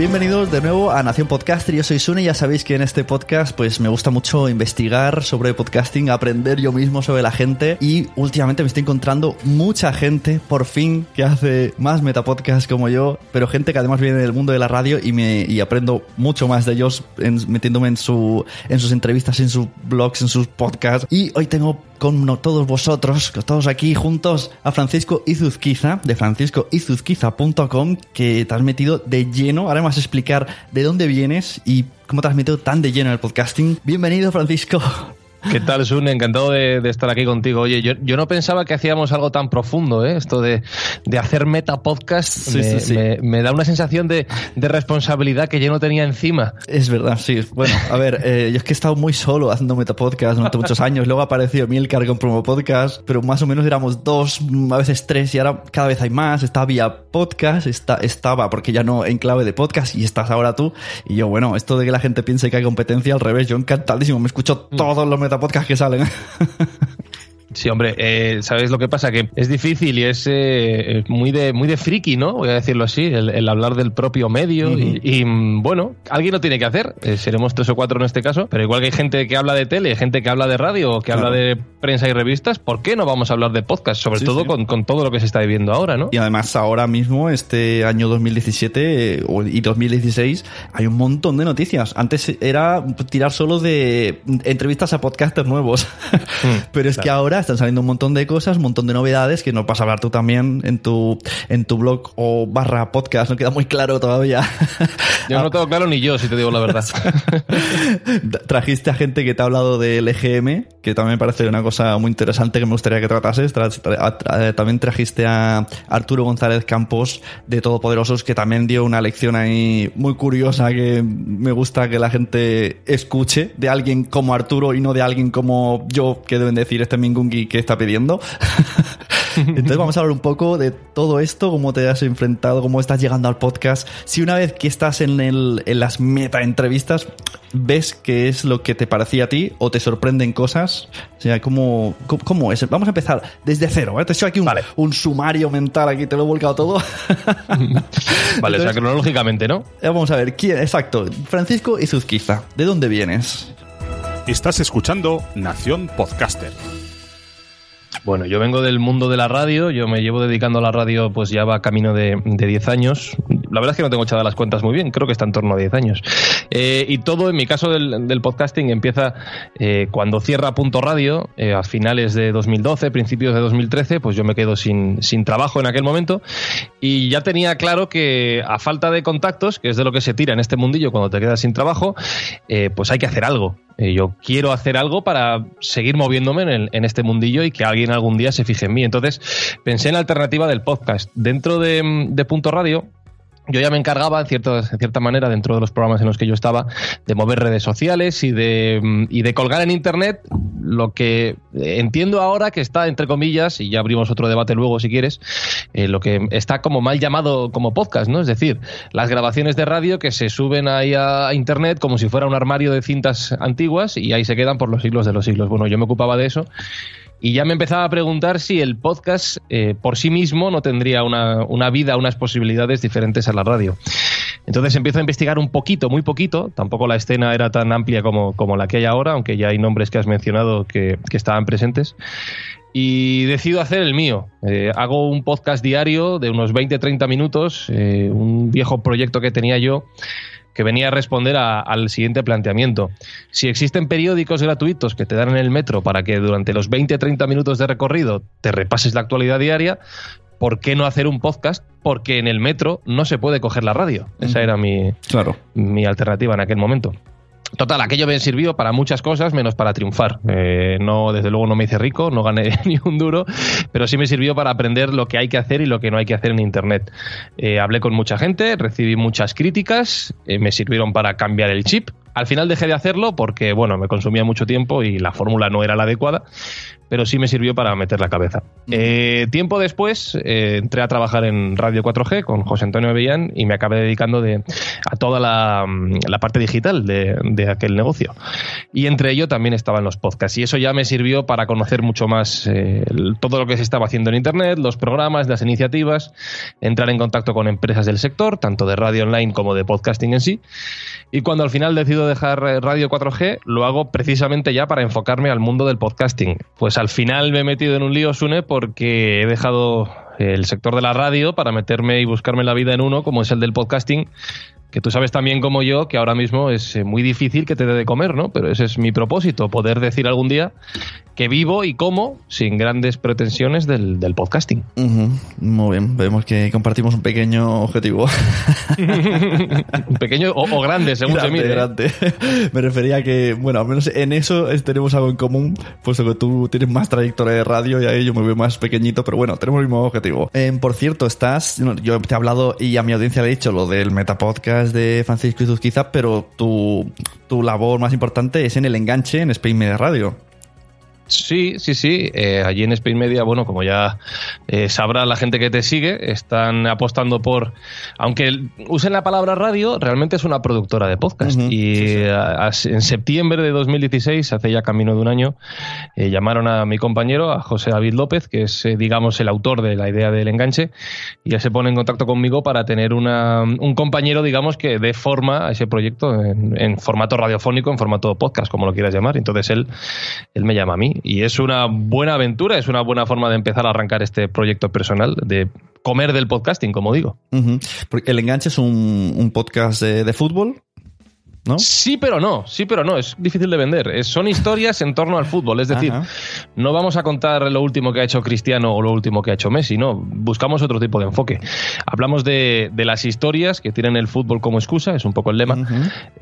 Bienvenidos de nuevo a Nación Podcaster. Yo soy Sune ya sabéis que en este podcast pues me gusta mucho investigar sobre podcasting, aprender yo mismo sobre la gente y últimamente me estoy encontrando mucha gente por fin que hace más metapodcasts como yo, pero gente que además viene del mundo de la radio y me y aprendo mucho más de ellos metiéndome en su en sus entrevistas, en sus blogs, en sus podcasts y hoy tengo con todos vosotros, con todos aquí juntos, a Francisco Izuzquiza, de franciscoizuzquiza.com, que te has metido de lleno. Ahora me vas a explicar de dónde vienes y cómo te has metido tan de lleno en el podcasting. Bienvenido, Francisco. ¿Qué tal, Sune? Encantado de, de estar aquí contigo. Oye, yo, yo no pensaba que hacíamos algo tan profundo, ¿eh? Esto de, de hacer metapodcast Sí, me, sí, sí. me- me da una sensación de, de responsabilidad que yo no tenía encima. Es verdad, sí. Bueno, a ver, eh, yo es que he estado muy solo haciendo metapodcast durante muchos años. Luego ha aparecido Milcar con promo podcast, pero más o menos éramos dos, mm, a veces tres, y ahora cada vez hay más. Está vía podcast, está, estaba, porque ya no en clave de podcast, y estás ahora tú. Y yo, bueno, esto de que la gente piense que hay competencia, al revés, yo encantadísimo, me escucho todos los metapodcasts que salen. Sí, hombre, eh, ¿sabes lo que pasa? Que es difícil y es eh, muy de muy de friki, ¿no? Voy a decirlo así, el, el hablar del propio medio. y, y, mm, bueno, alguien lo tiene que hacer. Eh, seremos tres o cuatro en este caso, pero igual que hay gente que habla de tele, gente que habla de radio, que Claro. habla de prensa y revistas, ¿por qué no vamos a hablar de podcast? Sobre Sí, todo sí. Con, con todo lo que se está viviendo ahora, ¿no? Y además ahora mismo, este año 2017 eh, o- y 2016, hay un montón de noticias. Antes era tirar solo de entrevistas a podcasters nuevos. Pero es que ahora están saliendo un montón de cosas, un montón de novedades que nos vas a hablar tú también en tu, en tu blog o barra podcast. No queda muy claro todavía. Yo no tengo claro ni yo, si te digo la verdad. Trajiste a gente que te ha hablado del EGM, que también me parece una cosa muy interesante que me gustaría que tratases. Tra- tra- tra- también trajiste a Arturo González Campos de Todopoderosos, que también dio una lección ahí muy curiosa que me gusta que la gente escuche de alguien como Arturo y no de alguien como yo, que deben decir este Mingungi que está pidiendo. Entonces vamos a hablar un poco de todo esto, cómo te has enfrentado, cómo estás llegando al podcast. Si una vez que estás en, el, en las meta entrevistas, ves qué es lo que te parecía a ti o te sorprenden cosas. O sea, ¿cómo, cómo, cómo es? Vamos a empezar desde cero. ¿eh? Te he hecho aquí un, Vale. un sumario mental, aquí te lo he volcado todo. Vale, o sea, cronológicamente, ¿no? Eh, Vamos a ver, ¿quién? Exacto, Francisco Izuzquiza. ¿De dónde vienes? Estás escuchando Nación Podcaster. Bueno, yo vengo del mundo de la radio, yo me llevo dedicando a la radio pues ya va camino de, de 10 años. La verdad es que no tengo echadas las cuentas muy bien, creo que está en torno a 10 años. Eh, y todo, en mi caso del, podcasting, empieza eh, cuando cierra Punto Radio, eh, a finales de 2012, principios de 2013, pues yo me quedo sin, trabajo en aquel momento y ya tenía claro que a falta de contactos, que es de lo que se tira en este mundillo cuando te quedas sin trabajo, pues hay que hacer algo. yo quiero hacer algo para seguir moviéndome en, en, este mundillo y que alguien algún día se fije en mí. Entonces pensé en la alternativa del podcast. Dentro de, de Punto Radio yo ya me encargaba, en, cierta, cierta manera, dentro de los programas en los que yo estaba, de mover redes sociales y de, mm, y de colgar en Internet lo que entiendo ahora que está, entre comillas, y ya abrimos otro debate luego si quieres, eh, lo que está como mal llamado como podcast, ¿no? Es decir, las grabaciones de radio que se suben ahí a Internet como si fuera un armario de cintas antiguas y ahí se quedan por los siglos de los siglos. Bueno, yo me ocupaba de eso y ya me empezaba a preguntar si el podcast eh, por sí mismo no tendría una, una, vida, unas posibilidades diferentes a la radio. Entonces empiezo a investigar un poquito, muy poquito. Tampoco la escena era tan amplia como, como la que hay ahora, aunque ya hay nombres que has mencionado que, que estaban presentes. Y decido hacer el mío. Eh, hago un podcast diario de unos 20-30 minutos, eh, un viejo proyecto que tenía yo que venía a responder al siguiente planteamiento. Si existen periódicos gratuitos que te dan en el metro para que durante los 20-30 minutos de recorrido te repases la actualidad diaria, ¿por qué no hacer un podcast? Porque en el metro no se puede coger la radio. Esa era mi, claro. mi alternativa en aquel momento. Total, aquello me sirvió para muchas cosas menos para triunfar. Eh, no, desde luego no me hice rico, no gané ni un duro, pero sí me sirvió para aprender lo que hay que hacer y lo que no hay que hacer en Internet. Eh, hablé con mucha gente, recibí muchas críticas, eh, me sirvieron para cambiar el chip. Al final dejé de hacerlo porque, bueno, me consumía mucho tiempo y la fórmula no era la adecuada, pero sí me sirvió para meter la cabeza. Eh, tiempo después eh, entré a trabajar en Radio 4G con José Antonio Avellán y me acabé dedicando de, a toda la, parte digital de, aquel negocio. Y entre ello también estaban los podcasts y eso ya me sirvió para conocer mucho más eh, todo lo que se estaba haciendo en Internet, los programas, las iniciativas, entrar en contacto con empresas del sector, tanto de radio online como de podcasting en sí. Y cuando al final decido dejar Radio 4G, lo hago precisamente ya para enfocarme al mundo del podcasting. Pues al final me he metido en un lío, Sune, porque he dejado el sector de la radio para meterme y buscarme la vida en uno, como es el del podcasting, que tú sabes también como yo que ahora mismo es eh, muy difícil que te dé de comer, ¿no? Pero ese es mi propósito, poder decir algún día que vivo y como sin grandes pretensiones del, podcasting. Muy bien, vemos que compartimos un pequeño objetivo. un pequeño o, grande, según se mire. Grande. Me refería a que, bueno, al menos en eso tenemos algo en común, puesto que tú tienes más trayectoria de radio y ahí yo me veo más pequeñito, pero bueno, tenemos el mismo objetivo. Em, por cierto, estás, yo te he hablado y a mi audiencia le he dicho lo del Metapodcast de Francisco Izuzquiza, pero tu, tu labor más importante es en el enganche en Spain Media Radio. Sí, sí, sí. Eh, allí en Spain Media, bueno, como ya eh, sabrá la gente que te sigue, están apostando por. Aunque usen la palabra radio, realmente es una productora de podcast. y en septiembre de 2016, hace ya camino de un año, eh, llamaron a mi compañero, a José David López, que es, digamos, el autor de la idea del enganche, y ya se pone en contacto conmigo para tener una, un compañero, digamos, que dé forma a ese proyecto en, en formato radiofónico, en formato podcast, como lo quieras llamar. Entonces él, él me llama a mí y es una buena aventura, es una buena forma de empezar a arrancar este proyecto personal, de comer del podcasting, como digo. El enganche es un, podcast de, fútbol Sí, pero no, sí, pero no, es difícil de vender. son historias en torno al fútbol, es decir, no vamos a contar lo último que ha hecho Cristiano o lo último que ha hecho Messi, no, buscamos otro tipo de enfoque. Hablamos de, las historias que tienen el fútbol como excusa, es un poco el lema,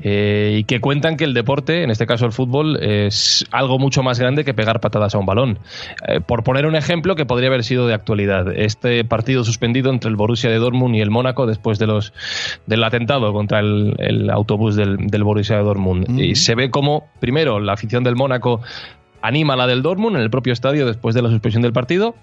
eh, y que cuentan que el deporte, en este caso el fútbol, es algo mucho más grande que pegar patadas a un balón. Eh, por poner un ejemplo que podría haber sido de actualidad, este partido suspendido entre el Borussia de Dortmund y el Mónaco después de los del atentado contra el, autobús del del Borussia Dortmund. Y se ve como, primero, la afición del Mónaco anima la del Dortmund en el propio estadio después de la suspensión del partido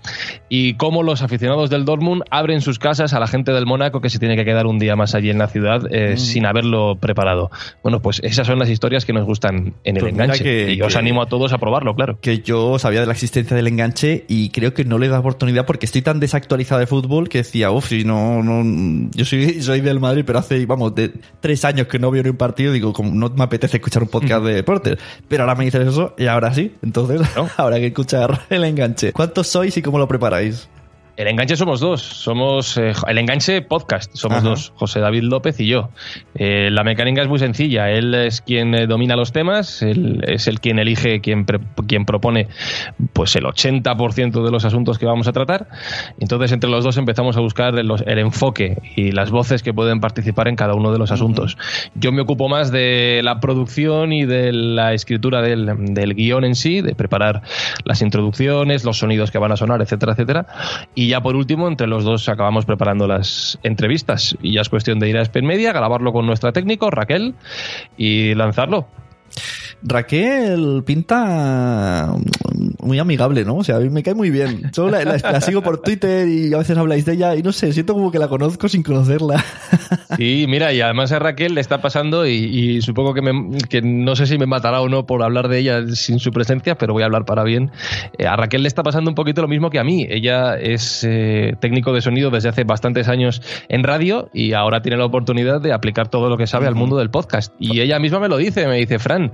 y cómo los aficionados del Dortmund abren sus casas a la gente del Mónaco que se tiene que quedar un día más allí en la ciudad eh, mm. sin haberlo preparado. Bueno, pues esas son las historias que nos gustan en el pues enganche y os animo a todos a probarlo, claro. Que yo sabía de la existencia del enganche y creo que no le da oportunidad porque estoy tan desactualizado de fútbol que decía, uff, si no, no, yo soy, soy del Madrid, pero hace, vamos, de tres años que no veo ni un partido, digo, como no me apetece escuchar un podcast de deportes, pero ahora me dices eso y ahora sí. Entonces, habrá que escuchar el enganche. ¿Cuántos sois y cómo lo preparáis? El enganche somos dos, somos eh, el enganche podcast, somos dos, José David López y yo. Eh, la mecánica es muy sencilla, él es quien eh, domina los temas, él es el quien elige, quien, quien propone pues el 80% de los asuntos que vamos a tratar. Entonces entre los dos empezamos a buscar el, el, enfoque y las voces que pueden participar en cada uno de los asuntos. Yo me ocupo más de la producción y de la escritura del, del guion en sí, de preparar las introducciones, los sonidos que van a sonar, etcétera, etcétera. Y ya por último, entre los dos acabamos preparando las entrevistas. Y ya es cuestión de ir a Spen Media, grabarlo con nuestra técnico, Raquel, y lanzarlo. Raquel pinta muy amigable, ¿no? O sea, a mí me cae muy bien. Yo la, sigo por Twitter y a veces habláis de ella y no sé, siento como que la conozco sin conocerla. Sí, mira, y además a Raquel le está pasando y, supongo que, me, que, no sé si me matará o no por hablar de ella sin su presencia, pero voy a hablar para bien. Eh, a Raquel le está pasando un poquito lo mismo que a mí. Ella es eh, técnico de sonido desde hace bastantes años en radio y ahora tiene la oportunidad de aplicar todo lo que sabe al mundo del podcast. Y ella misma me lo dice, me dice, Fran,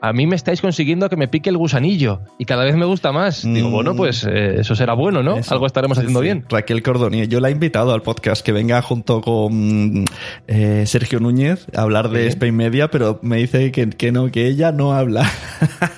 a mí me estáis consiguiendo que me pique el gusanillo y cada vez me gusta más. Digo, mm. bueno, pues eh, eso será bueno, ¿no? Algo estaremos haciendo bien. Raquel Cordoni, yo la he invitado al podcast que venga junto con eh, Sergio Núñez a hablar de Spain Media, pero me dice que, que, no, que ella no habla.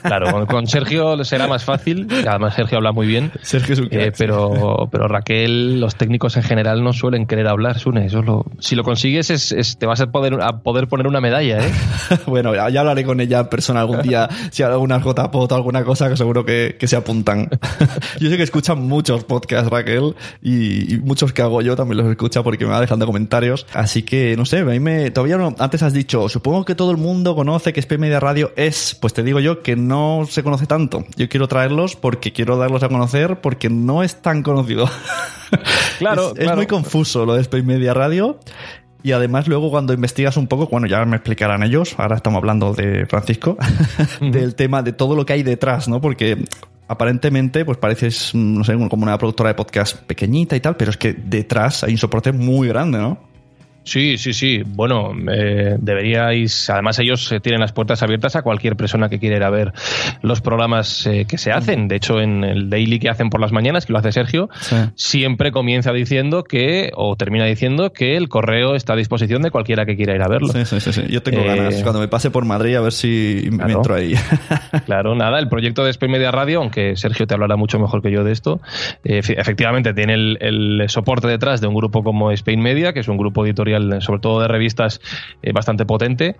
Claro, con, Sergio será más fácil, además Sergio habla muy bien. Sergio es un eh, pero, pero Raquel, los técnicos en general no suelen querer hablar, Sune. Eso lo, si lo consigues, es, te vas a poder, a poder poner una medalla, ¿eh? bueno, ya hablaré con ella en persona algún día, si hay alguna JPOT o alguna cosa que seguro que, se apuntan. yo sé que escuchan muchos podcasts, Raquel, y, muchos que hago yo también los escucha porque me va dejando comentarios. Así que, no sé, a mí me, todavía no, antes has dicho, supongo que todo el mundo conoce que SP Media Radio es, pues te digo yo que no se conoce tanto. Yo quiero traerlos porque quiero darlos a conocer porque no es tan conocido. Claro, es, muy confuso lo de Space Media Radio. Y además luego cuando investigas un poco, bueno, ya me explicarán ellos, ahora estamos hablando de Francisco, del tema de todo lo que hay detrás, ¿no? Porque aparentemente pues pareces, no sé, como una productora de podcast pequeñita y tal, pero es que detrás hay un soporte muy grande, ¿no? Sí, sí, sí. Bueno, eh, deberíais. Además, ellos eh, tienen las puertas abiertas a cualquier persona que quiera ir a ver los programas eh, que se hacen. De hecho, en el daily que hacen por las mañanas, que lo hace Sergio, siempre comienza diciendo que, o termina diciendo que el correo está a disposición de cualquiera que quiera ir a verlo. Sí, sí, sí. Yo tengo ganas. Cuando me pase por Madrid, a ver si me entro ahí. claro, nada. El proyecto de Spain Media Radio, aunque Sergio te hablará mucho mejor que yo de esto, efectivamente tiene el, el soporte detrás de un grupo como Spain Media, que es un grupo editorial sobre todo de revistas, eh, bastante potente.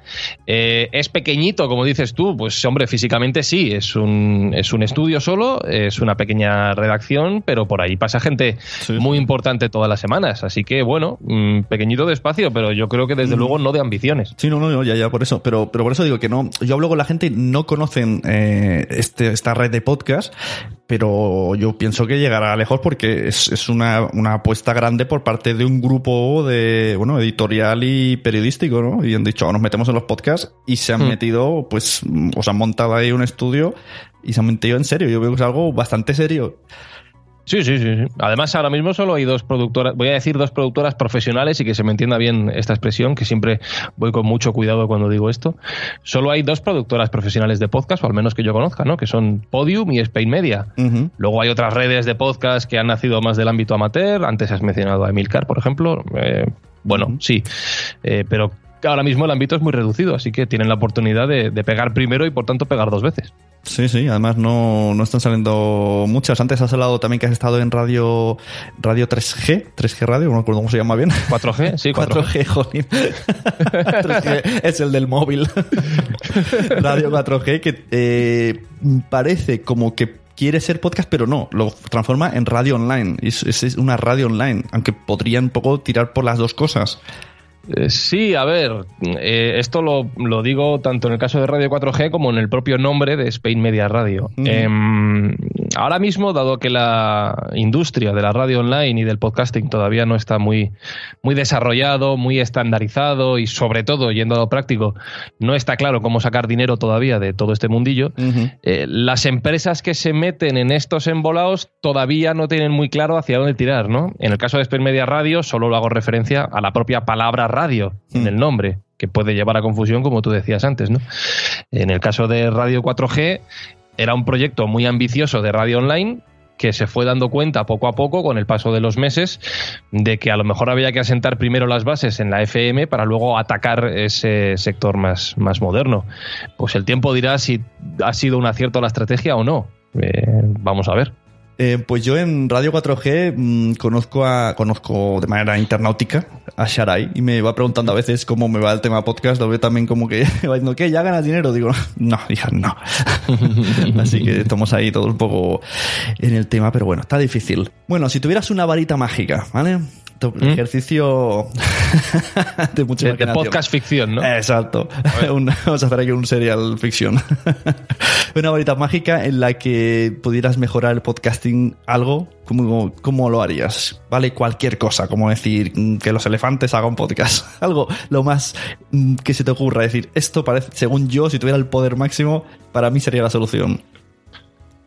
Eh, es pequeñito, como dices tú, pues hombre, físicamente sí, es un, es un estudio solo, es una pequeña redacción, pero por ahí pasa gente muy importante todas las semanas. Así que, bueno, mm, pequeñito de espacio, pero yo creo que desde mm. luego no de ambiciones. Sí, no, no, ya, ya, por eso. Pero, pero por eso digo que no, yo hablo con la gente, no conocen eh, este, esta red de podcast, pero yo pienso que llegará lejos porque es, es una, una, apuesta grande por parte de un grupo de, bueno, editorial y periodístico, ¿no? Y han dicho, nos metemos en los podcasts y se han hmm. metido, pues, o se han montado ahí un estudio y se han metido en serio. Yo veo que es algo bastante serio. Sí, sí, sí, Además, ahora mismo solo hay dos productoras, voy a decir dos productoras profesionales y que se me entienda bien esta expresión, que siempre voy con mucho cuidado cuando digo esto. Solo hay dos productoras profesionales de podcast, o al menos que yo conozca, ¿no? Que son Podium y Spain Media. Luego hay otras redes de podcast que han nacido más del ámbito amateur. Antes has mencionado a Emilcar, por ejemplo. Eh, bueno, sí, eh, pero ahora mismo el ámbito es muy reducido, así que tienen la oportunidad de, pegar primero y por tanto pegar dos veces. Sí, sí, además no, no, están saliendo muchas. Antes has hablado también que has estado en radio radio 3G, 3G Radio, no recuerdo cómo se llama bien. 4G, sí, 4G, 4G 3G es el del móvil. radio 4G que eh, parece como que quiere ser podcast, pero no, lo transforma en radio online. Es, es, una radio online, aunque podrían un poco tirar por las dos cosas. Eh, sí, a ver, eh, esto lo, lo, digo tanto en el caso de Radio 4G como en el propio nombre de Spain Media Radio. Em, ahora mismo, dado que la industria de la radio online y del podcasting todavía no está muy, muy desarrollado, muy estandarizado y sobre todo, yendo a lo práctico, no está claro cómo sacar dinero todavía de todo este mundillo, eh, las empresas que se meten en estos embolados todavía no tienen muy claro hacia dónde tirar, ¿no? En el caso de Spain Media Radio, solo lo hago referencia a la propia palabra radio en el nombre, que puede llevar a confusión, como tú decías antes, ¿no? En el caso de Radio 4G, era un proyecto muy ambicioso de radio online que se fue dando cuenta poco a poco, con el paso de los meses, de que a lo mejor había que asentar primero las bases en la FM para luego atacar ese sector más, más moderno. Pues el tiempo dirá si ha sido un acierto la estrategia o no. Eh, vamos a ver. Eh, pues yo en Radio 4G mm, conozco a conozco de manera internautica a Sharai y me va preguntando a veces cómo me va el tema podcast. Lo veo también como que va diciendo que ya ganas dinero. Digo, no, hija, no. Así que estamos ahí todos un poco en el tema, pero bueno, está difícil. Bueno, si tuvieras una varita mágica, ¿vale? ¿Mm? ejercicio de mucha De, podcast ficción, ¿no? Exacto. Un- vamos a hacer aquí un serial ficción. Una varita mágica en la que pudieras mejorar el podcasting algo, ¿cómo, cómo lo harías? Vale, cualquier cosa, como decir que los elefantes hagan podcast. Algo, lo más mm, que se te ocurra. Decir, esto parece, según yo, si tuviera el poder máximo, para mí sería la solución.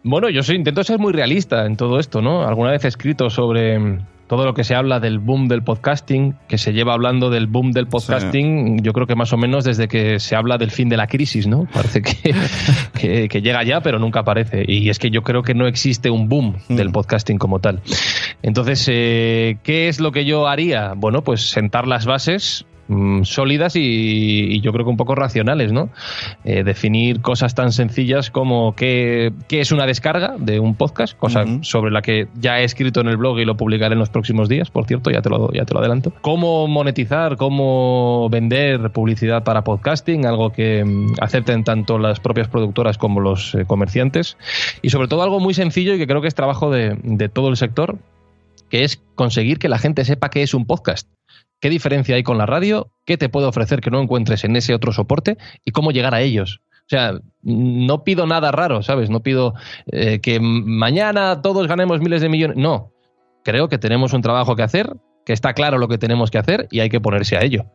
Bueno, yo soy, intento ser muy realista en todo esto, ¿no? Alguna vez he escrito sobre todo lo que se habla del boom del podcasting, que se lleva hablando del boom del podcasting, yo creo que más o menos desde que se habla del fin de la crisis, ¿no? Parece que, que- que llega ya, pero nunca aparece. Y es que yo creo que no existe un boom del podcasting como tal. Entonces, eh, ¿qué es lo que yo haría? Bueno, pues sentar las bases mm, sólidas y, y yo creo que un poco racionales, ¿no? Eh, definir cosas tan sencillas como qué, qué es una descarga de un podcast, cosa sobre la que ya he escrito en el blog y lo publicaré en los próximos días, por cierto, ya te lo, ya te lo adelanto. Cómo monetizar, cómo vender publicidad para podcasting, algo que mm, acepten tanto las propias productoras como los eh, comerciantes. Y sobre todo algo muy sencillo y que creo que es trabajo de, de todo el sector, que es conseguir que la gente sepa qué es un podcast. ¿Qué diferencia hay con la radio? ¿Qué te puede ofrecer que no encuentres en ese otro soporte? ¿Y cómo llegar a ellos? O sea, no pido nada raro, ¿sabes? No pido eh, que mañana todos ganemos miles de millones. No. Creo que tenemos un trabajo que hacer, que está claro lo que tenemos que hacer y hay que ponerse a ello.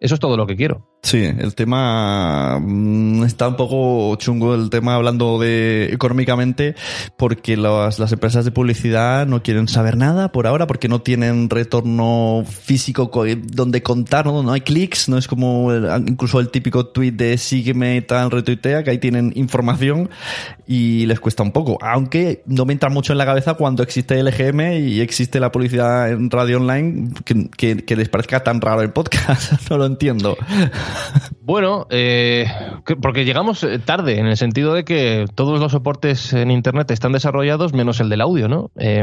Eso es todo lo que quiero. Sí, el tema mm, está un poco chungo el tema hablando de económicamente porque las, las empresas de publicidad no quieren saber nada por ahora porque no tienen retorno físico co- donde contar, no, no hay clics, no es como el- incluso el típico tweet de sígueme tal, retuitea, que ahí tienen información y les cuesta un poco, aunque no me entra mucho en la cabeza cuando existe el EGM y existe la publicidad en radio online que, que- que les parezca tan raro el podcast, no lo entiendo. Bueno, eh, que- porque llegamos eh, tarde, en el sentido de que todos los soportes en Internet están desarrollados menos el del audio, ¿no? Eh,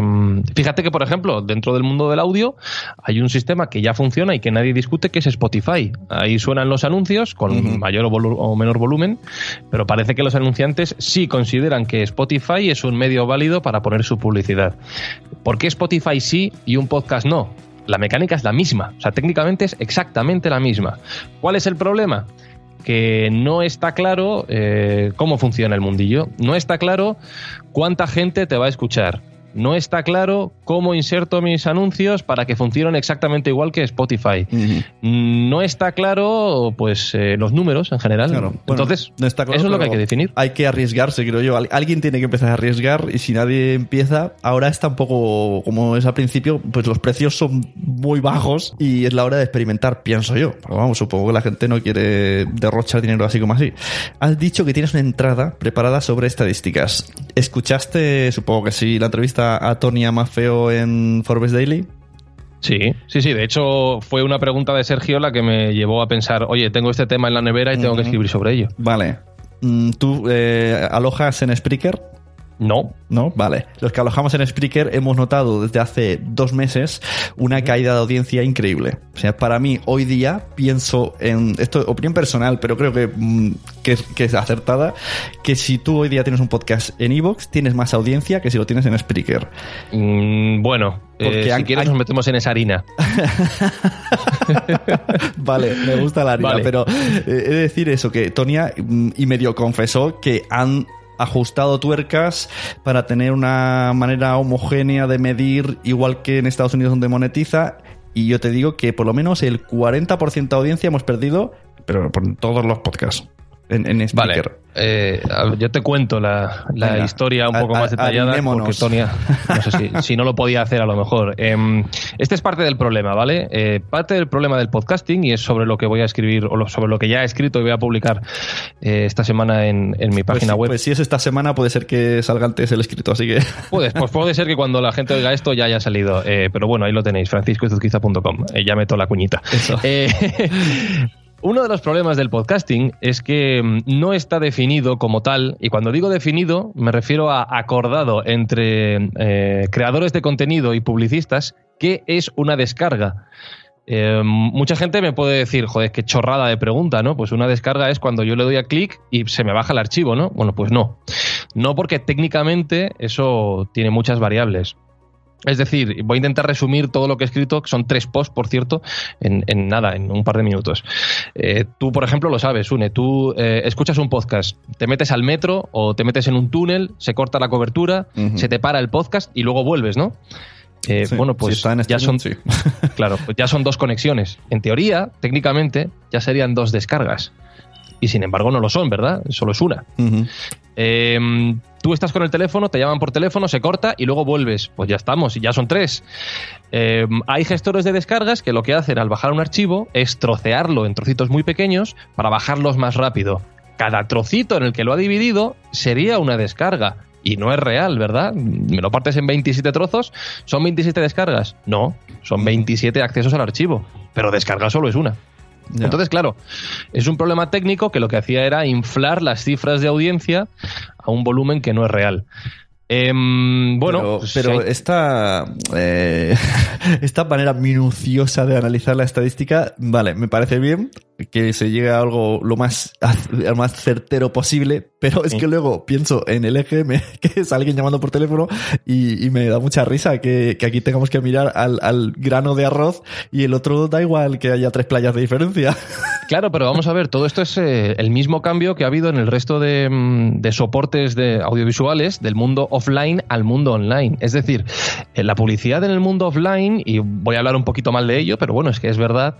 fíjate que, por ejemplo, dentro del mundo del audio hay un sistema que ya funciona y que nadie discute, que es Spotify. Ahí suenan los anuncios con mayor o, o menor volumen, pero parece que los anunciantes sí consideran que Spotify es un medio válido para poner su publicidad. ¿Por qué Spotify sí y un podcast no? La mecánica es la misma, o sea, técnicamente es exactamente la misma. ¿Cuál es el problema? Que no está claro eh, cómo funciona el mundillo, no está claro cuánta gente te va a escuchar, no está claro cómo inserto mis anuncios para que funcionen exactamente igual que Spotify. No está claro, pues, eh, los números en general. Claro. Bueno, Entonces, no está claro, eso es lo que hay que definir. Hay que arriesgarse, creo yo. Al- Alguien tiene que empezar a arriesgar y si nadie empieza, ahora está un poco como es al principio, pues los precios son muy bajos y es la hora de experimentar, pienso yo. Pero vamos, supongo que la gente no quiere derrochar dinero así como así. Has dicho que tienes una entrada preparada sobre estadísticas. ¿Escuchaste, supongo que sí, la entrevista a Tony Amafeo en Forbes Daily? Sí, sí, sí. De hecho, fue una pregunta de Sergio la que me llevó a pensar, oye, tengo este tema en la nevera y tengo que escribir sobre ello. Vale. Mm, ¿Tú eh, alojas en Spreaker? No. ¿No? Vale. Los que alojamos en Spreaker hemos notado desde hace dos meses una caída de audiencia increíble. O sea, para mí, hoy día, pienso en. Esto es opinión personal, pero creo que, mm, que, es- que es acertada. Que si tú hoy día tienes un podcast en Evox, tienes más audiencia que si lo tienes en Spreaker. Mm, bueno, eh, Porque si han- quieres han- nos metemos en esa harina. Vale, me gusta la harina, Vale. pero eh, he de decir eso, que Tonia mm, y medio confesó que han ajustado tuercas para tener una manera homogénea de medir, igual que en Estados Unidos donde monetiza, y yo te digo que por lo menos el 40% de audiencia hemos perdido, pero por todos los podcasts. En, en Vale, eh, yo te cuento la, la Venga, historia un poco a- más detallada porque. Tonia, no sé si, si no lo podía hacer a lo mejor. Em, este es parte del problema, ¿vale? Eh, parte del problema del podcasting y es sobre lo que voy a escribir o lo- sobre lo que ya he escrito y voy a publicar eh, esta semana en, en mi Pues, página sí, web. pues si es esta semana, puede ser que salga antes el escrito, así que. Puede, pues puede ser que cuando la gente oiga esto ya haya salido. Eh, pero bueno, ahí lo tenéis, franciscoizuzquiza.com. Eh, ya meto la cuñita. Eso. Uno de los problemas del podcasting es que mm, no está definido como tal, y cuando digo definido me refiero a acordado entre eh, creadores de contenido y publicistas qué es una descarga. Eh, mucha gente me puede decir, joder, qué chorrada de pregunta, ¿no? Pues una descarga es cuando yo le doy a clic y se me baja el archivo, ¿no? Bueno, pues no. No porque técnicamente eso tiene muchas variables. Es decir, voy a intentar resumir todo lo que he escrito, que son tres posts, por cierto, en, en nada, en un par de minutos. Eh, tú, por ejemplo, lo sabes, Une, tú eh, escuchas un podcast, te metes al metro o te metes en un túnel, se corta la cobertura, se te para el podcast y luego vuelves, ¿no? Eh, Sí, bueno, pues ya son, sí. claro, pues ya son dos conexiones. En teoría, técnicamente, ya serían dos descargas. Y sin embargo no lo son, ¿verdad? Solo es una. Eh, tú estás con el teléfono, te llaman por teléfono, se corta y luego vuelves. Pues ya estamos, y ya son tres. Eh, hay gestores de descargas que lo que hacen al bajar un archivo es trocearlo en trocitos muy pequeños para bajarlos más rápido. Cada trocito en el que lo ha dividido sería una descarga. Y no es real, ¿verdad? Me lo partes en 27 trozos, ¿son 27 descargas? No, son 27 accesos al archivo. Pero descarga solo es una. Entonces, claro, es un problema técnico que lo que hacía era inflar las cifras de audiencia a un volumen que no es real. Em, bueno, pero, pues pero hay- esta, eh, esta manera minuciosa de analizar la estadística, vale, me parece bien que se llegue a algo lo más, lo más certero posible, pero es Sí. que luego pienso en el EGM, que es alguien llamando por teléfono, y, y me da mucha risa que, que aquí tengamos que mirar al, al grano de arroz y el otro da igual que haya tres playas de diferencia. Claro, pero vamos a ver, todo esto es eh, el mismo cambio que ha habido en el resto de, mm, de soportes de audiovisuales del mundo offline al mundo online. Es decir, en la publicidad en el mundo offline, y voy a hablar un poquito mal de ello, pero bueno, es que es verdad,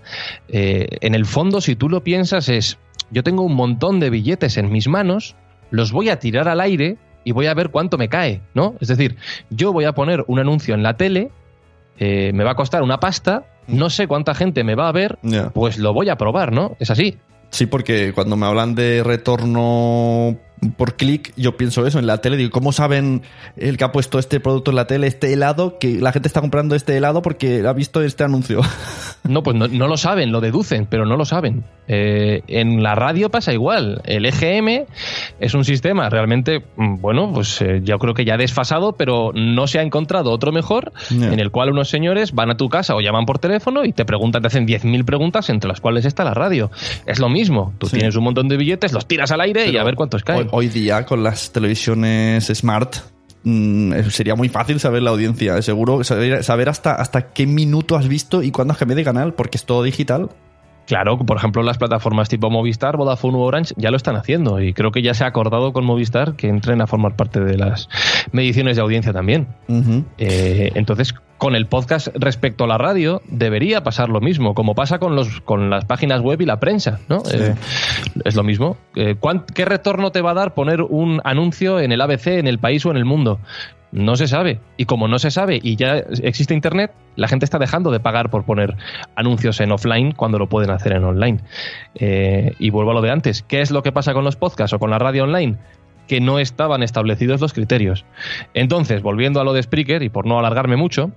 eh, en el fondo, si tú lo piensas, es, yo tengo un montón de billetes en mis manos, los voy a tirar al aire y voy a ver cuánto me cae, ¿no? Es decir, yo voy a poner un anuncio en la tele, eh, me va a costar una pasta, no sé cuánta gente me va a ver, pues lo voy a probar, ¿no? Es así. Sí, porque cuando me hablan de retorno por clic, yo pienso eso en la tele. Digo, ¿cómo saben el que ha puesto este producto en la tele, este helado, que la gente está comprando este helado porque ha visto este anuncio? No, pues no, no lo saben, lo deducen, pero no lo saben. Eh, en la radio pasa igual. El EGM es un sistema realmente, mm, bueno, pues eh, yo creo que ya desfasado, pero no se ha encontrado otro mejor, en el cual unos señores van a tu casa o llaman por teléfono y te preguntan, te hacen 10.000 preguntas, entre las cuales está la radio. Es lo mismo. Tú Sí. tienes un montón de billetes, los tiras al aire y a ver cuántos caen. Hoy, día, con las televisiones smart, mm, eh, sería muy fácil saber la audiencia. Seguro saber, saber hasta, hasta qué minuto has visto y cuándo has cambiado de canal, porque es todo digital. Claro, por ejemplo, las plataformas tipo Movistar, Vodafone u Orange ya lo están haciendo y creo que ya se ha acordado con Movistar que entren a formar parte de las mediciones de audiencia también. Eh, entonces, con el podcast respecto a la radio, debería pasar lo mismo, como pasa con, los, con las páginas web y la prensa, ¿no? Sí. Eh, es lo mismo. Eh, ¿cuán- ¿Qué retorno te va a dar poner un anuncio en el ABC, en el país o en el mundo? No se sabe. Y como no se sabe y ya existe Internet, la gente está dejando de pagar por poner anuncios en offline cuando lo pueden hacer en online. Eh, y vuelvo a lo de antes. ¿Qué es lo que pasa con los podcasts o con la radio online? Que no estaban establecidos los criterios. Entonces, volviendo a lo de Spreaker, y por no alargarme mucho,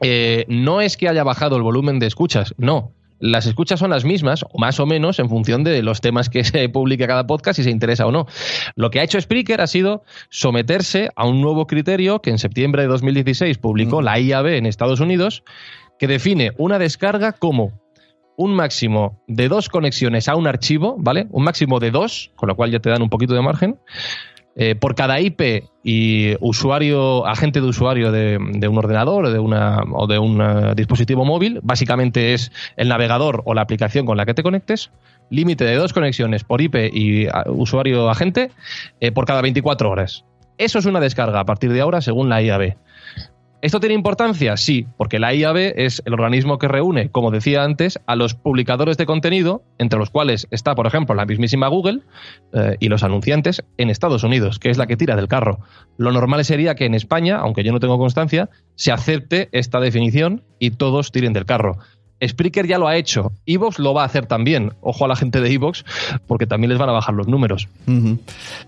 eh, no es que haya bajado el volumen de escuchas, no. Las escuchas son las mismas, más o menos, en función de los temas que se publique cada podcast, si se interesa o no. Lo que ha hecho Spreaker ha sido someterse a un nuevo criterio que en septiembre de 2016 publicó la IAB en Estados Unidos, que define una descarga como un máximo de dos conexiones a un archivo, ¿vale? Un máximo de dos, con lo cual ya te dan un poquito de margen, eh, por cada IP y usuario, agente de usuario de, un ordenador o de, una, o de un eh, dispositivo móvil, básicamente es el navegador o la aplicación con la que te conectes, límite de dos conexiones por IP y a- usuario agente eh, por cada 24 horas. Eso es una descarga a partir de ahora según la IAB. ¿Esto tiene importancia? Sí, porque la IAB es el organismo que reúne, como decía antes, a los publicadores de contenido, entre los cuales está, por ejemplo, la mismísima Google eh, y los anunciantes en Estados Unidos, que es la que tira del carro. Lo normal sería que en España, aunque yo no tengo constancia, se acepte esta definición y todos tiren del carro. Spreaker ya lo ha hecho. Evox lo va a hacer también. Ojo a la gente de Evox, porque también les van a bajar los números.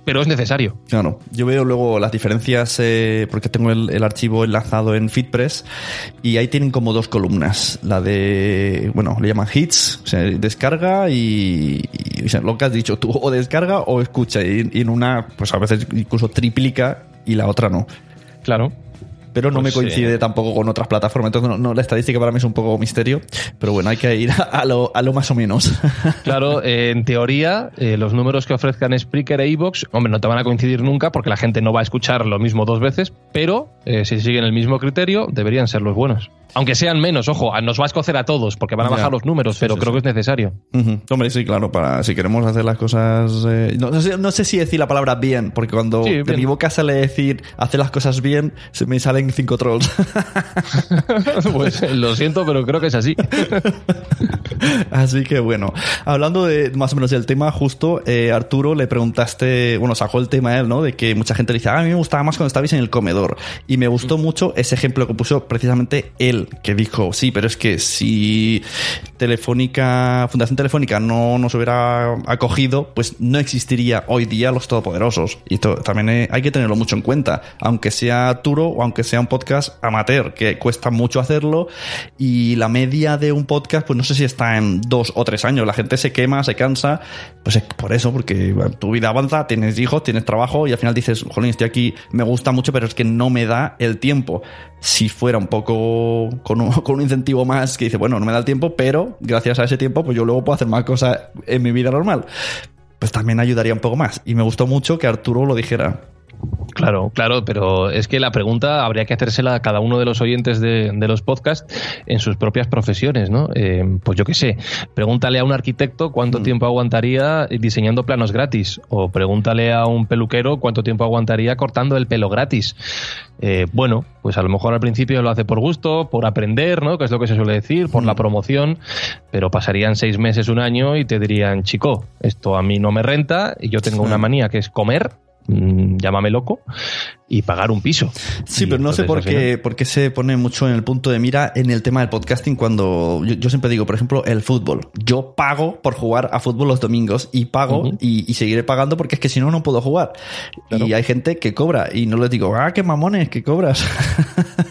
Pero es necesario. Claro. Yo veo luego las diferencias, eh, porque tengo el, archivo enlazado en FitPress, y ahí tienen como dos columnas. La de, bueno, le llaman hits, o sea, descarga y, lo que has dicho tú, o descarga o escucha. Y, y en una, pues a veces incluso triplica y la otra no. Claro pero no me pues coincide tampoco con otras plataformas. Entonces, no, la estadística para mí es un poco misterio, pero bueno, hay que ir a, lo, a lo, más o menos. Claro, eh, en teoría, eh, los números que ofrezcan Spreaker e iVoox, hombre, no te van a coincidir nunca porque la gente no va a escuchar lo mismo dos veces, pero eh, si siguen el mismo criterio, deberían ser los buenos. Aunque sean menos, ojo, nos va a escocer a todos porque van a bajar los números, pero creo que es necesario. Hombre, sí, claro, para si queremos hacer las cosas. no, sé, si decir la palabra bien, porque cuando de mi boca sale decir hacer las cosas bien, se me salen cinco trolls. pues lo siento, pero creo que es así. así que bueno, hablando de más o menos del tema, justo eh, Arturo le preguntaste, bueno, sacó el tema él, ¿no? De que mucha gente le dice, ah, a mí me gustaba más cuando estabais en el comedor. Y me gustó mm. mucho ese ejemplo que puso precisamente él, que dijo, sí, pero es que si Telefónica, Fundación Telefónica no nos hubiera acogido, pues no existiría hoy día los todopoderosos. Y esto también hay que tenerlo mucho en cuenta, aunque sea Arturo o aunque sea un podcast amateur, que cuesta mucho hacerlo y la media de un podcast, pues no sé si está en dos o tres años. La gente se quema, se cansa, pues es por eso, porque tu vida avanza, tienes hijos, tienes trabajo y al final dices, jolín, estoy aquí, me gusta mucho, pero es que no me da el tiempo. Si fuera un poco con un, incentivo más que dice, bueno, no me da el tiempo, pero gracias a ese tiempo, pues yo luego puedo hacer más cosas en mi vida normal. Pues también ayudaría un poco más. Y me gustó mucho que Arturo lo dijera. Claro, claro, pero es que la pregunta habría que hacérsela a cada uno de los oyentes de, los podcasts en sus propias profesiones, ¿no? Eh, pues yo qué sé, pregúntale a un arquitecto cuánto mm. tiempo aguantaría diseñando planos gratis, o pregúntale a un peluquero cuánto tiempo aguantaría cortando el pelo gratis. Eh, bueno, pues a lo mejor al principio lo hace por gusto, por aprender, ¿no? Que es lo que se suele decir, por la mm. promoción, pero pasarían seis meses, un año y te dirían, chico, esto a mí no me renta, y yo tengo una manía que es comer Mm, llámame loco, y pagar un piso. Sí, pero no sé por qué, por qué se pone mucho en el punto de mira en el tema del podcasting cuando yo, siempre digo, por ejemplo, el fútbol. Yo pago por jugar a fútbol los domingos y pago y, seguiré pagando porque es que si no, no puedo jugar. Y hay gente que cobra y no les digo, ah, qué mamones, que cobras.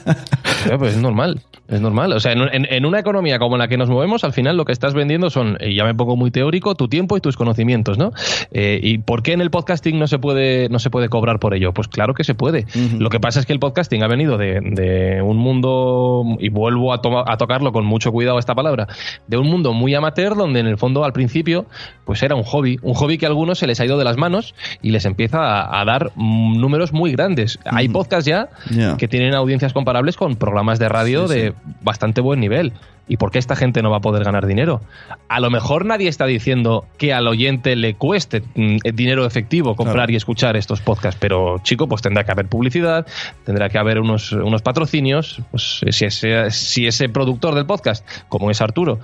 pues es normal, es normal. O sea, en, una economía como la que nos movemos, al final lo que estás vendiendo son, y ya me pongo muy teórico, tu tiempo y tus conocimientos, ¿no? Eh, ¿Y por qué en el podcasting no se puede, no se puede cobrar por ello? Pues claro que se puede. Lo que pasa es que el podcasting ha venido de, un mundo, y vuelvo a, a tocarlo con mucho cuidado esta palabra, de un mundo muy amateur donde en el fondo al principio pues era un hobby, un hobby que a algunos se les ha ido de las manos y les empieza a, dar números muy grandes. Hay podcasts ya que tienen audiencias comparables con programas de radio de bastante buen nivel. ¿Y por qué esta gente no va a poder ganar dinero? A lo mejor nadie está diciendo que al oyente le cueste mm, dinero efectivo comprar y escuchar estos podcasts, pero chico, pues tendrá que haber publicidad, tendrá que haber unos, unos patrocinios. Pues si ese, si ese productor del podcast, como es Arturo,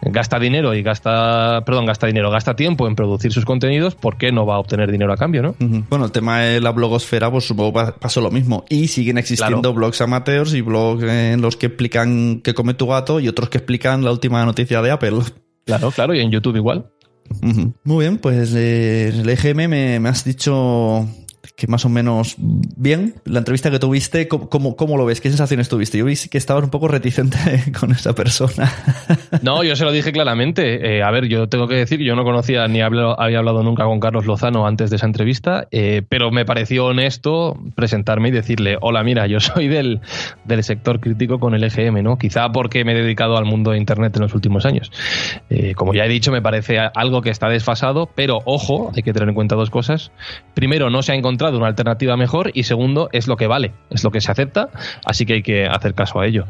gasta dinero y gasta, perdón, gasta dinero, gasta tiempo en producir sus contenidos, ¿por qué no va a obtener dinero a cambio, no? Bueno, el tema de la blogosfera, pues supongo pasó lo mismo. Y siguen existiendo blogs amateurs y blogs en los que explican qué come tu gato y otros que explican la última noticia de Apple. Claro, claro, y en YouTube igual. Muy bien, pues el EGM me, me has dicho que más o menos bien. La entrevista que tuviste, ¿cómo, cómo, lo ves? ¿Qué sensaciones tuviste? Yo vi que estabas un poco reticente con esa persona. No, yo se lo dije claramente. Eh, a ver, yo tengo que decir, yo no conocía ni había hablado nunca con Carlos Lozano antes de esa entrevista, eh, pero me pareció honesto presentarme y decirle, hola, mira, yo soy del, del sector crítico con el EGM, ¿no? Quizá porque me he dedicado al mundo de Internet en los últimos años. Eh, como ya he dicho, me parece algo que está desfasado, pero ojo, hay que tener en cuenta dos cosas. Primero, no se ha encontrado una alternativa mejor y segundo, es lo que vale, es lo que se acepta, así que hay que hacer caso a ello.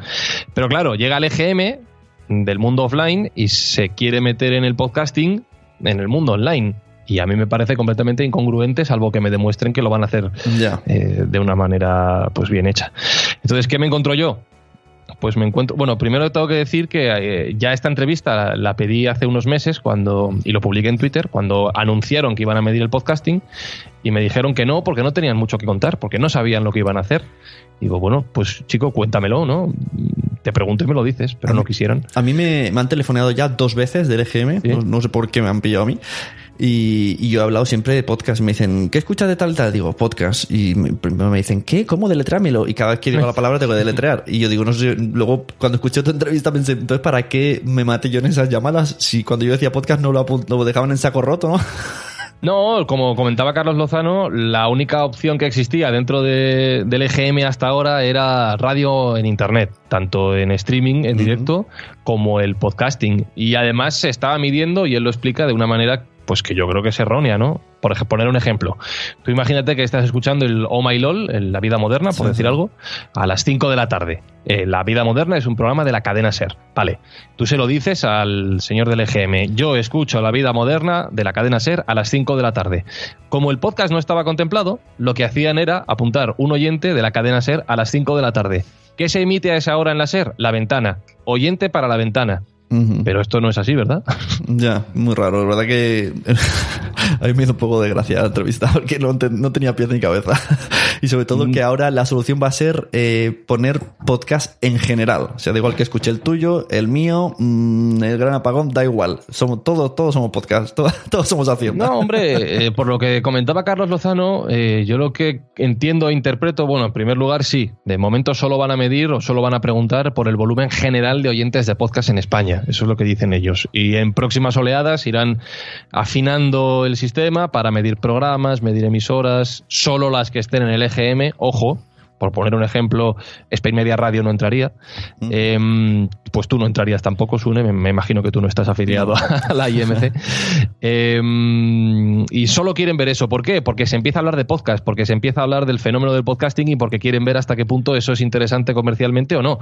Pero claro, llega el EGM del mundo offline y se quiere meter en el podcasting en el mundo online. y a mí me parece completamente incongruente, salvo que me demuestren que lo van a hacer eh, de una manera pues bien hecha. Entonces, ¿qué me encuentro yo? Pues me encuentro, bueno, primero tengo que decir que eh, ya esta entrevista la, la pedí hace unos meses cuando y lo publiqué en Twitter cuando anunciaron que iban a medir el podcasting y me dijeron que no porque no tenían mucho que contar, porque no sabían lo que iban a hacer. Digo, bueno, pues chico, cuéntamelo, ¿no? Te pregunto y me lo dices, pero no quisieron. A mí me, me han telefoneado ya dos veces del EGM, ¿Sí? no, no sé por qué me han pillado a mí. Y, y yo he hablado siempre de podcast. Me dicen, ¿qué escuchas de tal tal? Digo, podcast. Y me- me dicen, ¿qué? ¿Cómo? Deletréamelo. Y cada vez que digo la palabra tengo que deletrear. Y yo digo, no sé. Luego, cuando escuché tu entrevista, pensé, entonces, ¿para qué me maté yo en esas llamadas? Si cuando yo decía podcast no lo, lo dejaban en saco roto, ¿no? No, como comentaba Carlos Lozano, la única opción que existía dentro de- del EGM hasta ahora era radio en Internet, tanto en streaming, en directo, como el podcasting. Y además se estaba midiendo, y él lo explica de una manera pues que yo creo que es errónea, ¿no? Por poner un ejemplo. Tú imagínate que estás escuchando el Oh My LOL, el La Vida Moderna, por Sí, decir sí. algo, a las 5 de la tarde. Eh, la Vida Moderna es un programa de la cadena SER. Vale, tú se lo dices al señor del EGM. Yo escucho La Vida Moderna de la cadena SER a las 5 de la tarde. Como el podcast no estaba contemplado, lo que hacían era apuntar un oyente de la cadena SER a las 5 de la tarde. ¿Qué se emite a esa hora en la SER? La ventana. Oyente para la ventana. Pero esto no es así, ¿verdad? Ya, muy raro. La verdad que a mí me hizo un poco de gracia la entrevista porque no, te- no tenía pies ni cabeza. Y sobre todo Mm. que ahora la solución va a ser eh, poner podcast en general. O sea, da igual que escuche el tuyo, el mío, mm, el gran apagón, da igual. Somos todos, todos somos podcast, todos, todos somos hacienda. No, hombre, eh, por lo que comentaba Carlos Lozano, eh, yo lo que entiendo e interpreto, bueno, en primer lugar, sí, de momento solo van a medir o solo van a preguntar por el volumen general de oyentes de podcast en España. Eso es lo que dicen ellos. Y en próximas oleadas irán afinando el sistema para medir programas, medir emisoras, solo las que estén en el EGM, ojo. Por poner un ejemplo, Spain Media Radio no entraría. Em, pues tú no entrarías tampoco, Sune. Me, me imagino que tú no estás afiliado a la IMC. Em, y solo quieren ver eso. ¿Por qué? Porque se empieza a hablar de podcast, porque se empieza a hablar del fenómeno del podcasting y porque quieren ver hasta qué punto eso es interesante comercialmente o no.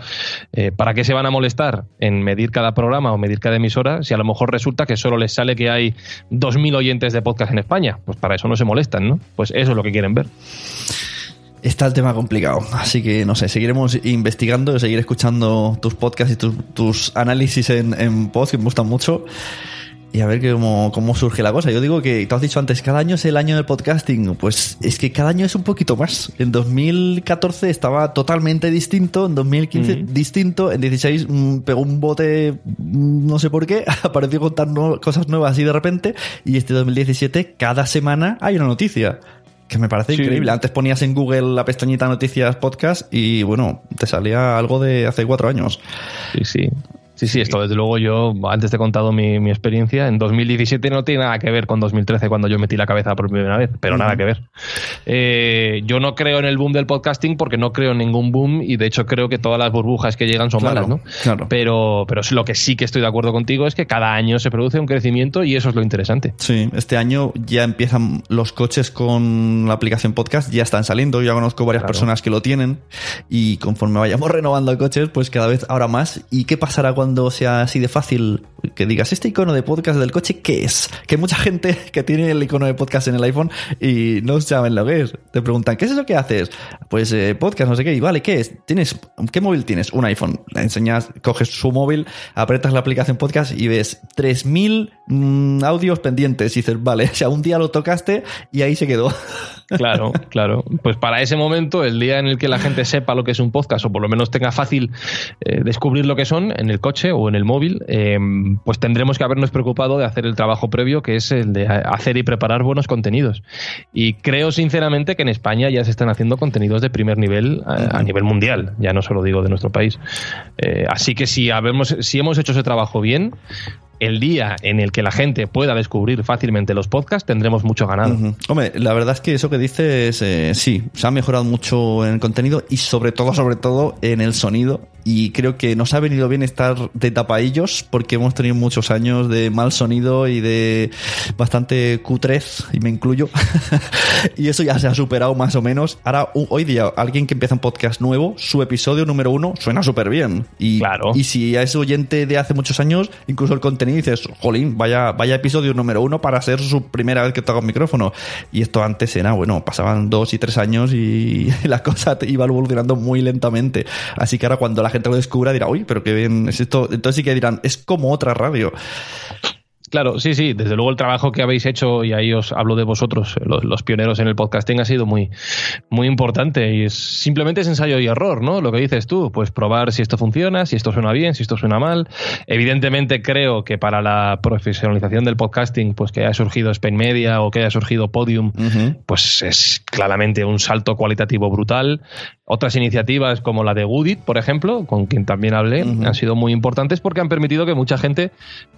Eh, ¿Para qué se van a molestar en medir cada programa o medir cada emisora si a lo mejor resulta que solo les sale que hay 2.000 oyentes de podcast en España? Pues para eso no se molestan, ¿no? Pues eso es lo que quieren ver. Está el tema complicado. Así que, no sé, seguiremos investigando, seguir escuchando tus podcasts y tus, tus análisis en, en post, que me gustan mucho. Y a ver cómo, cómo surge la cosa. Yo digo que, tú has dicho antes, cada año es el año del podcasting. Pues es que cada año es un poquito más. En 2014 estaba totalmente distinto, en 2015 distinto, en 16 mm, pegó un bote, mm, no sé por qué, apareció contar no- cosas nuevas así de repente. Y este 2017, cada semana hay una noticia. Que me parece Sí. increíble. Antes ponías en Google la pestañita noticias podcast y bueno, te salía algo de hace cuatro años. Sí, sí. Sí, sí, esto desde luego yo, antes te he contado mi, mi experiencia, en 2017 no tiene nada que ver con 2013 cuando yo metí la cabeza por primera vez, pero nada que ver. Eh, yo no creo en el boom del podcasting porque no creo en ningún boom y de hecho creo que todas las burbujas que llegan son Claro, malas, ¿no? claro. Pero, pero lo que sí que estoy de acuerdo contigo es que cada año se produce un crecimiento y eso es lo interesante. Sí, este año ya empiezan los coches con la aplicación podcast, ya están saliendo, yo ya conozco varias Claro. personas que lo tienen y conforme vayamos renovando coches, pues cada vez habrá más. ¿Y qué pasará cuando sea así de fácil que digas, este icono de podcast del coche, ¿qué es? Que mucha gente que tiene el icono de podcast en el iPhone y no saben lo que es. Te preguntan, ¿qué es eso que haces? Pues eh, podcast, no sé qué, y vale, ¿qué es? ¿Tienes, ¿Qué móvil tienes? Un iPhone. Enseñas, coges su móvil, apretas la aplicación podcast y ves 3000 mm, audios pendientes y dices, vale, o sea, un día lo tocaste y ahí se quedó. Claro, claro. Pues para ese momento, el día en el que la gente sepa lo que es un podcast o por lo menos tenga fácil eh, descubrir lo que son en el coche o en el móvil, eh, pues tendremos que habernos preocupado de hacer el trabajo previo, que es el de hacer y preparar buenos contenidos. Y creo sinceramente que en España ya se están haciendo contenidos de primer nivel a, a nivel mundial, ya no solo digo de nuestro país. Eh, así que si, habemos, si hemos hecho ese trabajo bien, el día en el que la gente pueda descubrir fácilmente los podcasts, tendremos mucho ganado. Hombre, la verdad es que eso que dices, eh, sí, se ha mejorado mucho en el contenido y sobre todo, sobre todo en el sonido. y creo que nos ha venido bien estar de tapaillos porque hemos tenido muchos años de mal sonido y de bastante cutrez, y me incluyo. y eso ya se ha superado más o menos. Ahora, hoy día, alguien que empieza un podcast nuevo, su episodio número uno suena súper bien. Y, Claro. y si es oyente de hace muchos años, incluso el contenido dices, jolín, vaya, vaya episodio número uno para ser su primera vez que toca un micrófono. Y esto antes era, bueno, pasaban dos y tres años y la cosa iba evolucionando muy lentamente. Así que ahora cuando la gente lo descubra dirá, uy, pero qué bien es esto. Entonces sí que dirán, es como otra radio. Claro, sí, sí, desde luego el trabajo que habéis hecho, y ahí os hablo de vosotros, los, los pioneros en el podcasting, ha sido muy, muy importante y es, simplemente es ensayo y error, ¿no? Lo que dices tú, pues probar si esto funciona, si esto suena bien, si esto suena mal. Evidentemente creo que para la profesionalización del podcasting, pues que haya surgido Spain Media o que haya surgido Podium, pues es claramente un salto cualitativo brutal. Otras iniciativas como la de Goodit, por ejemplo, con quien también hablé, han sido muy importantes porque han permitido que mucha gente,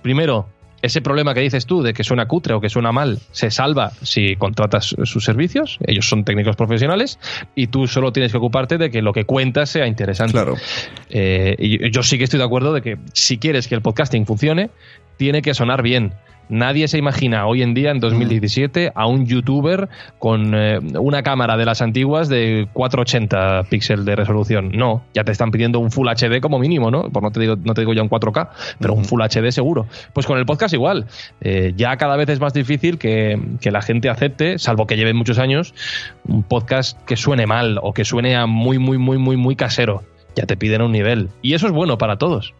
primero, ese problema que dices tú de que suena cutre o que suena mal se salva si contratas sus servicios. Ellos son técnicos profesionales y tú solo tienes que ocuparte de que lo que cuentas sea interesante. Claro. Eh, y yo sí que estoy de acuerdo de que si quieres que el podcasting funcione, tiene que sonar bien. Nadie se imagina hoy en día, en 2017, a un youtuber con eh, una cámara de las antiguas de 480 píxeles de resolución. No, ya te están pidiendo un Full HD como mínimo, ¿no? Pues no te digo, no te digo ya un 4K, pero un Full HD seguro. Pues con el podcast igual. Eh, ya cada vez es más difícil que, que la gente acepte, salvo que lleven muchos años, un podcast que suene mal o que suene a muy, muy, muy, muy, muy casero. Ya te piden un nivel. Y eso es bueno para todos.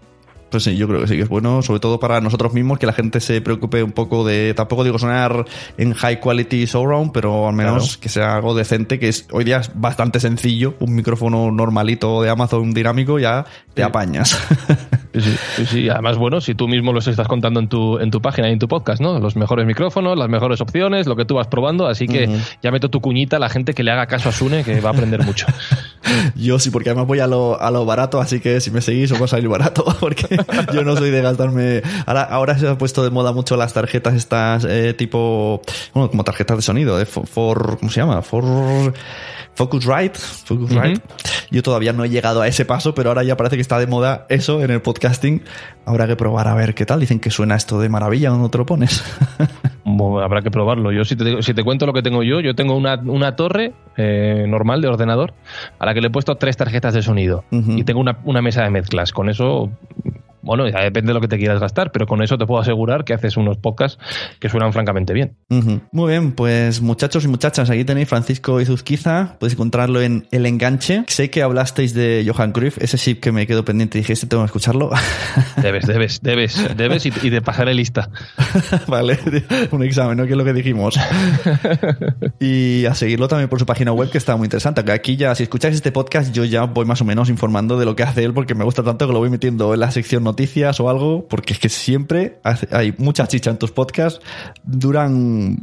Pues sí, yo creo que sí que es bueno, sobre todo para nosotros mismos, que la gente se preocupe un poco de, tampoco digo sonar en high quality surround, pero al menos que sea algo decente, que es hoy día es bastante sencillo, un micrófono normalito de Amazon dinámico ya te apañas. Sí, sí, sí, sí. Además, bueno, si tú mismo los estás contando en tu, en tu página y en tu podcast, ¿no? Los mejores micrófonos, las mejores opciones, lo que tú vas probando, así que ya meto tu cuñita a la gente que le haga caso a Sune, que va a aprender mucho. yo sí, porque además voy a lo, a lo barato, así que si me seguís os va a salir barato, porque yo no soy de gastarme... Ahora, ahora se ha puesto de moda mucho las tarjetas estas eh, tipo... Bueno, como tarjetas de sonido, de for, for- ¿Cómo se llama? For... Focusrite, Focusrite. Yo todavía no he llegado a ese paso, pero ahora ya parece que está de moda eso en el podcasting. Habrá que probar a ver qué tal. Dicen que suena esto de maravilla cuando te lo pones. Bueno, habrá que probarlo. Yo, si te, si te cuento lo que tengo yo, yo tengo una, una torre eh, normal de ordenador a la que le he puesto tres tarjetas de sonido y tengo una, una mesa de mezclas. Con eso, bueno, ya depende de lo que te quieras gastar, pero con eso te puedo asegurar que haces unos podcasts que suenan francamente bien. Ujú. Muy bien, pues muchachos y muchachas, aquí tenéis Francisco Izuzquiza, podéis encontrarlo en El Enganche. Sé que hablasteis de Johan Cruyff, ese chip que me quedó pendiente y dije, este tengo que escucharlo. Debes, debes, debes, debes y, y te pasaré lista. vale, un examen, ¿no? Que es lo que dijimos. y a seguirlo también por su página web, que está muy interesante. Que aquí ya, si escucháis este podcast, yo ya voy más o menos informando de lo que hace él, porque me gusta tanto que lo voy metiendo en la sección noticias o algo, porque es que siempre hay mucha chicha en tus podcasts, duran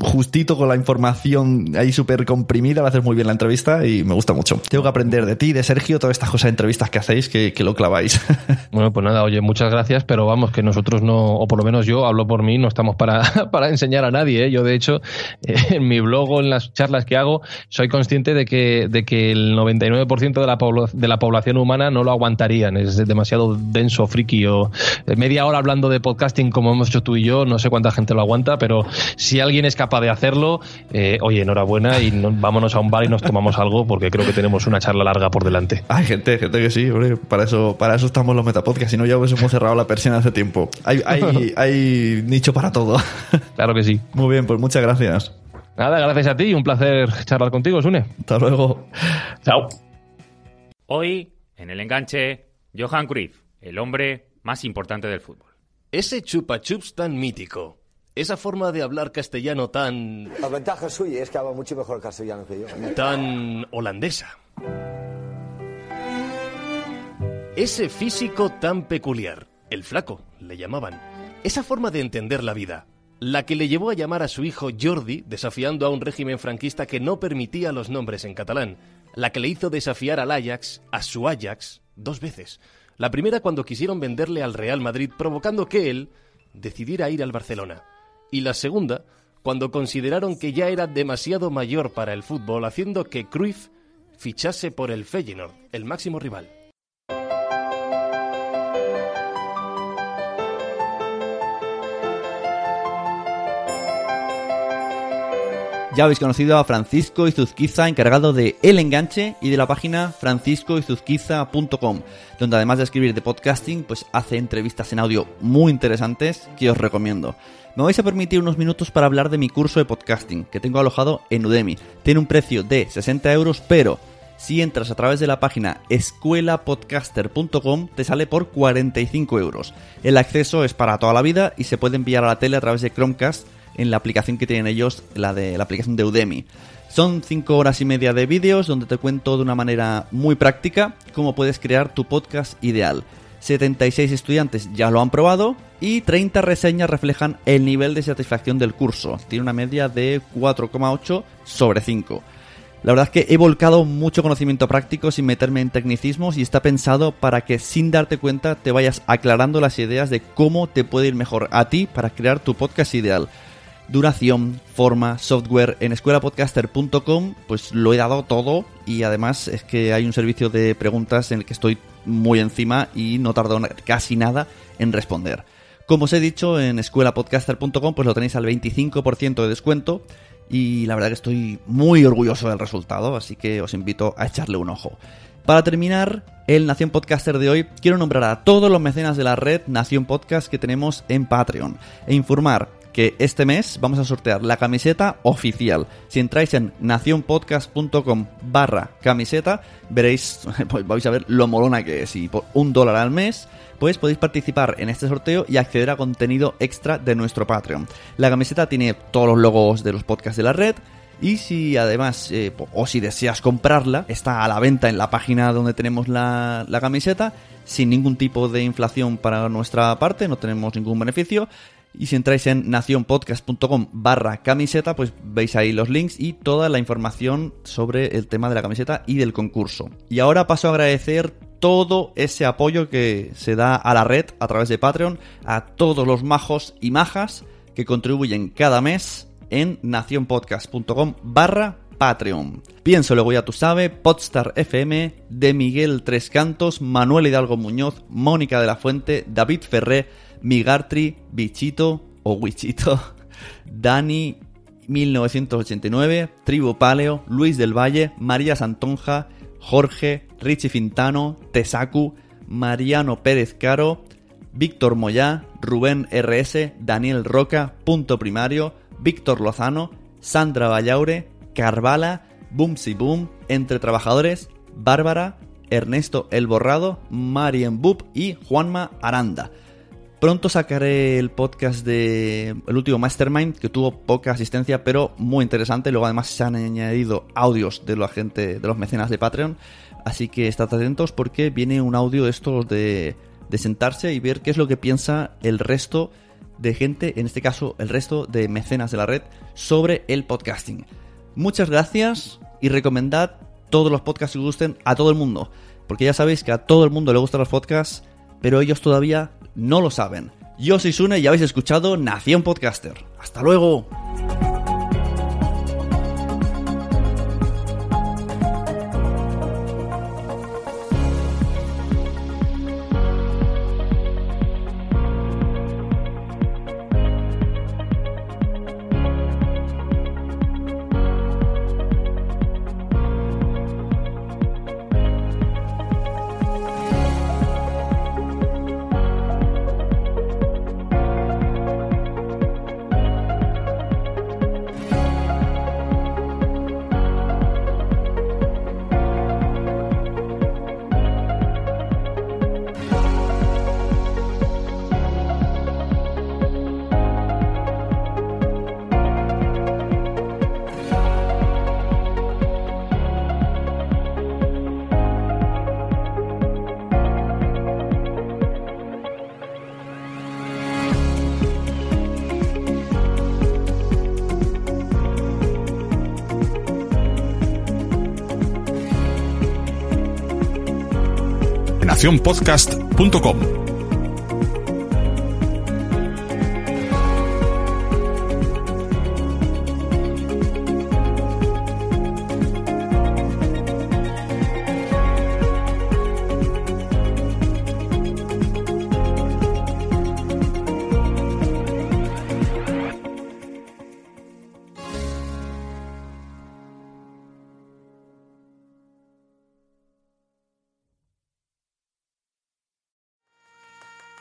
justito con la información ahí súper comprimida, lo haces muy bien la entrevista y me gusta mucho. Tengo que aprender de ti, de Sergio, todas estas cosas de entrevistas que hacéis, que, lo claváis. Bueno, pues nada, oye, muchas gracias, pero vamos, que nosotros no, o por lo menos yo hablo por mí, no estamos para, para enseñar a nadie. ¿eh? Yo, de hecho, en mi blog o en las charlas que hago, soy consciente de que, de que el 99% de la, de la población humana no lo aguantarían. Es demasiado denso, friki, o eh, media hora hablando de podcasting como hemos hecho tú y yo, no sé cuánta gente lo aguanta, pero si alguien es capaz de hacerlo, eh, oye, enhorabuena y no- vámonos a un bar y nos tomamos algo porque creo que tenemos una charla larga por delante. Hay gente, gente que sí, hombre, para eso, para eso estamos los metapodcasts, si no ya hubiésemos cerrado la persiana hace tiempo. Hay, hay, hay nicho para todo. Claro que sí. Muy bien, pues muchas gracias. Nada, gracias a ti y un placer charlar contigo, Sune. Hasta luego. Chao. Hoy, en el enganche, Johan Cruyff, el hombre más importante del fútbol. Ese chupa chups tan mítico. Esa forma de hablar castellano tan. La ventaja suya es que habla mucho mejor castellano que yo. tan holandesa. Ese físico tan peculiar. El flaco, le llamaban. Esa forma de entender la vida. La que le llevó a llamar a su hijo Jordi, desafiando a un régimen franquista que no permitía los nombres en catalán. La que le hizo desafiar al Ajax, a su Ajax, dos veces. La primera cuando quisieron venderle al Real Madrid, provocando que él decidiera ir al Barcelona. Y la segunda, cuando consideraron que ya era demasiado mayor para el fútbol, haciendo que Cruyff fichase por el Feyenoord, el máximo rival. Ya habéis conocido a Francisco Izuzquiza, encargado de El Enganche y de la página franciscoizuzquiza.com, donde además de escribir de podcasting, pues hace entrevistas en audio muy interesantes que os recomiendo. Me vais a permitir unos minutos para hablar de mi curso de podcasting, que tengo alojado en Udemy. Tiene un precio de 60 euros, pero si entras a través de la página escuelapodcaster.com te sale por 45 euros. El acceso es para toda la vida y se puede enviar a la tele a través de Chromecast en la aplicación que tienen ellos, la de la aplicación de Udemy. Son 5 horas y media de vídeos donde te cuento de una manera muy práctica cómo puedes crear tu podcast ideal. 76 estudiantes ya lo han probado y 30 reseñas reflejan el nivel de satisfacción del curso. Tiene una media de 4,8 sobre 5. La verdad es que he volcado mucho conocimiento práctico sin meterme en tecnicismos y está pensado para que sin darte cuenta te vayas aclarando las ideas de cómo te puede ir mejor a ti para crear tu podcast ideal duración, forma, software en escuelapodcaster.com, pues lo he dado todo y además es que hay un servicio de preguntas en el que estoy muy encima y no tardo casi nada en responder. Como os he dicho, en escuelapodcaster.com pues lo tenéis al 25% de descuento y la verdad que estoy muy orgulloso del resultado, así que os invito a echarle un ojo. Para terminar, el Nación Podcaster de hoy, quiero nombrar a todos los mecenas de la red Nación Podcast que tenemos en Patreon e informar que este mes vamos a sortear la camiseta oficial. Si entráis en nacionpodcast.com barra camiseta, veréis, pues vais a ver lo molona que es. Y por un dólar al mes, pues podéis participar en este sorteo y acceder a contenido extra de nuestro Patreon. La camiseta tiene todos los logos de los podcasts de la red. Y si además, eh, o si deseas comprarla, está a la venta en la página donde tenemos la, la camiseta, sin ningún tipo de inflación para nuestra parte, no tenemos ningún beneficio. Y si entráis en nacionpodcast.com barra camiseta, pues veis ahí los links y toda la información sobre el tema de la camiseta y del concurso. Y ahora paso a agradecer todo ese apoyo que se da a la red a través de Patreon, a todos los majos y majas que contribuyen cada mes en nacionpodcast.com barra Patreon. Pienso luego ya tú sabes, Podstar FM, de Miguel Tres Cantos, Manuel Hidalgo Muñoz, Mónica de la Fuente, David Ferré, Migartri, Bichito o Wichito, Dani 1989, Tribu Paleo, Luis del Valle, María Santonja, Jorge, Richie Fintano, Tesacu, Mariano Pérez Caro, Víctor Moyá, Rubén RS, Daniel Roca, Punto Primario, Víctor Lozano, Sandra Vallaure, Carvala, Boomsy Boom, Entre Trabajadores, Bárbara, Ernesto El Borrado, Marien Bub y Juanma Aranda. Pronto sacaré el podcast de el último Mastermind, que tuvo poca asistencia, pero muy interesante. Luego además se han añadido audios de la gente, de los mecenas de Patreon. Así que estad atentos porque viene un audio de estos de, de sentarse y ver qué es lo que piensa el resto de gente, en este caso el resto de mecenas de la red, sobre el podcasting. Muchas gracias y recomendad todos los podcasts que gusten a todo el mundo. Porque ya sabéis que a todo el mundo le gustan los podcasts, pero ellos todavía no lo saben. Yo soy Sune y habéis escuchado Nación Podcaster. ¡Hasta luego! nacionpodcast.com.